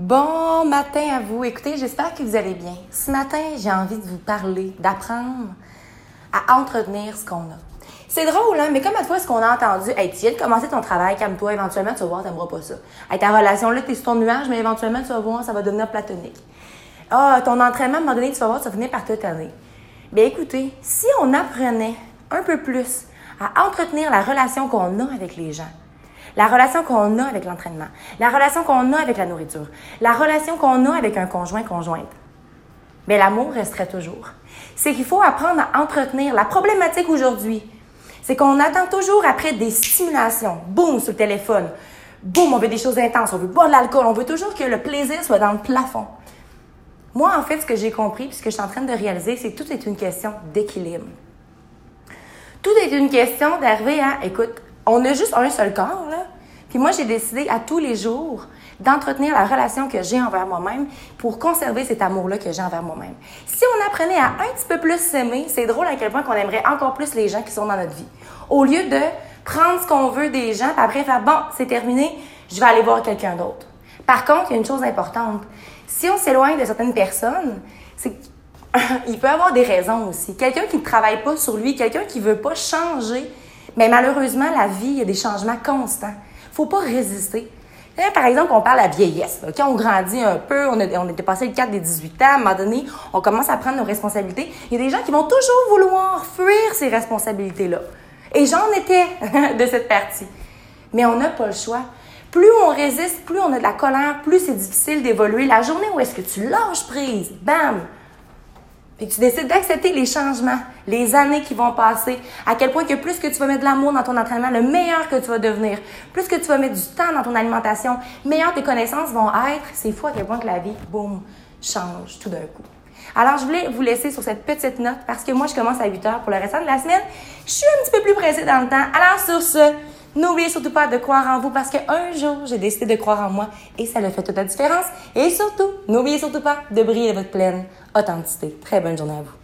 Bon matin à vous. Écoutez, j'espère que vous allez bien. Ce matin, j'ai envie de vous parler, d'apprendre à entretenir ce qu'on a. C'est drôle, hein, mais comme à fois, ce qu'on a entendu, hey, tu viens de commencer ton travail, calme-toi, éventuellement, tu vas voir, t'aimeras pas ça. Hey, ta relation, là, t'es sur ton nuage, mais éventuellement, tu vas voir, ça va devenir platonique. Ah, ton entraînement, à un moment donné, tu vas voir, ça va finir par te tanner. Bien, écoutez, si on apprenait un peu plus à entretenir la relation qu'on a avec les gens, la relation qu'on a avec l'entraînement, la relation qu'on a avec la nourriture, la relation qu'on a avec un conjoint, conjointe. Mais l'amour resterait toujours. C'est qu'il faut apprendre à entretenir. La problématique aujourd'hui, c'est qu'on attend toujours après des stimulations. Boum, sur le téléphone. Boum, on veut des choses intenses. On veut boire de l'alcool. On veut toujours que le plaisir soit dans le plafond. Moi, en fait, ce que j'ai compris, puis ce que je suis en train de réaliser, c'est que tout est une question d'équilibre. Tout est une question d'arriver à, écoute, on a juste un seul corps, là. Puis moi, j'ai décidé à tous les jours d'entretenir la relation que j'ai envers moi-même pour conserver cet amour-là que j'ai envers moi-même. Si on apprenait à un petit peu plus s'aimer, c'est drôle à quel point qu'on aimerait encore plus les gens qui sont dans notre vie. Au lieu de prendre ce qu'on veut des gens, puis après faire bon, c'est terminé, je vais aller voir quelqu'un d'autre. Par contre, il y a une chose importante. Si on s'éloigne de certaines personnes, c'est il peut avoir des raisons aussi. Quelqu'un qui ne travaille pas sur lui, quelqu'un qui veut pas changer, mais malheureusement, la vie, il y a des changements constants. faut pas résister. par exemple, on parle de la vieillesse. Quand on grandit un peu, on, a, on était passé le 4 des 18 ans, à un moment donné, on commence à prendre nos responsabilités. Il y a des gens qui vont toujours vouloir fuir ces responsabilités-là. Et j'en étais de cette partie. Mais on n'a pas le choix. Plus on résiste, plus on a de la colère, plus c'est difficile d'évoluer. La journée où est-ce que tu lâches prise, bam, et tu décides d'accepter les changements, les années qui vont passer, à quel point que plus que tu vas mettre de l'amour dans ton entraînement, le meilleur que tu vas devenir. Plus que tu vas mettre du temps dans ton alimentation, meilleures tes connaissances vont être. C'est fou à quel point que la vie, boum, change tout d'un coup. Alors, je voulais vous laisser sur cette petite note parce que moi, je commence à 8 heures pour le restant de la semaine. Je suis un petit peu plus pressée dans le temps. Alors, sur ce, N'oubliez surtout pas de croire en vous parce qu'un jour, j'ai décidé de croire en moi et ça a fait toute la différence. Et surtout, n'oubliez surtout pas de briller votre pleine authenticité. Très bonne journée à vous.